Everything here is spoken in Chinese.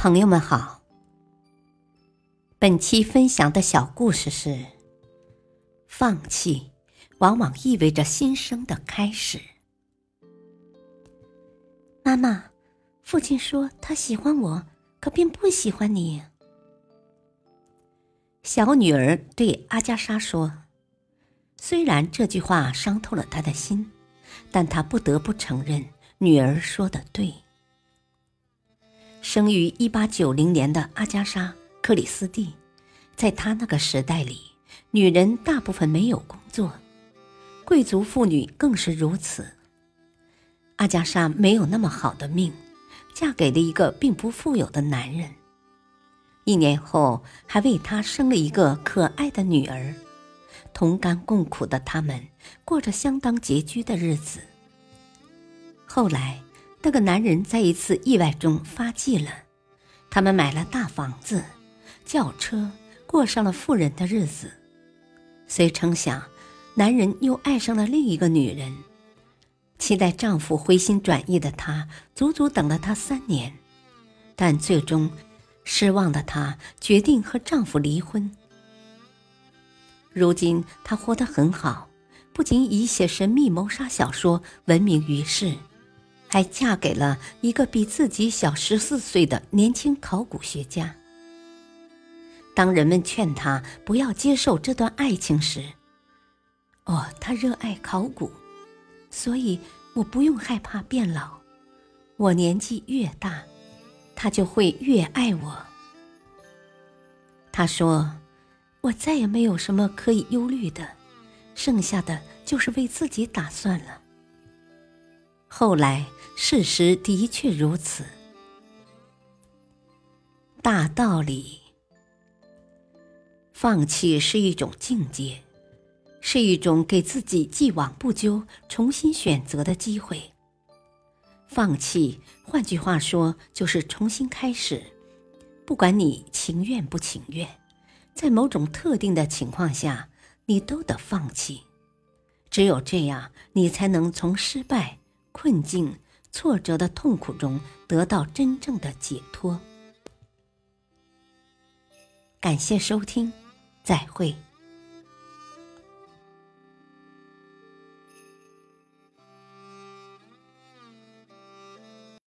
朋友们好，本期分享的小故事是：放弃往往意味着新生的开始。妈妈，父亲说他喜欢我，可并不喜欢你。小女儿对阿加莎说：“虽然这句话伤透了她的心，但她不得不承认女儿说的对。”生于一八九零年的阿加莎·克里斯蒂，在她那个时代里，女人大部分没有工作，贵族妇女更是如此。阿加莎没有那么好的命，嫁给了一个并不富有的男人。一年后，还为他生了一个可爱的女儿，同甘共苦的他们过着相当拮据的日子。后来，那个男人在一次意外中发迹了，他们买了大房子、轿车，过上了富人的日子。谁成想，男人又爱上了另一个女人，期待丈夫回心转意的她，足足等了他三年，但最终。失望的她决定和丈夫离婚。如今她活得很好，不仅以写神秘谋杀小说闻名于世，还嫁给了一个比自己小十四岁的年轻考古学家。当人们劝她不要接受这段爱情时，哦，她热爱考古，所以我不用害怕变老。我年纪越大。他就会越爱我。他说：“我再也没有什么可以忧虑的，剩下的就是为自己打算了。”后来，事实的确如此。大道理，放弃是一种境界，是一种给自己既往不咎、重新选择的机会。放弃，换句话说，就是重新开始。不管你情愿不情愿，在某种特定的情况下，你都得放弃。只有这样，你才能从失败、困境、挫折的痛苦中得到真正的解脱。感谢收听，再会。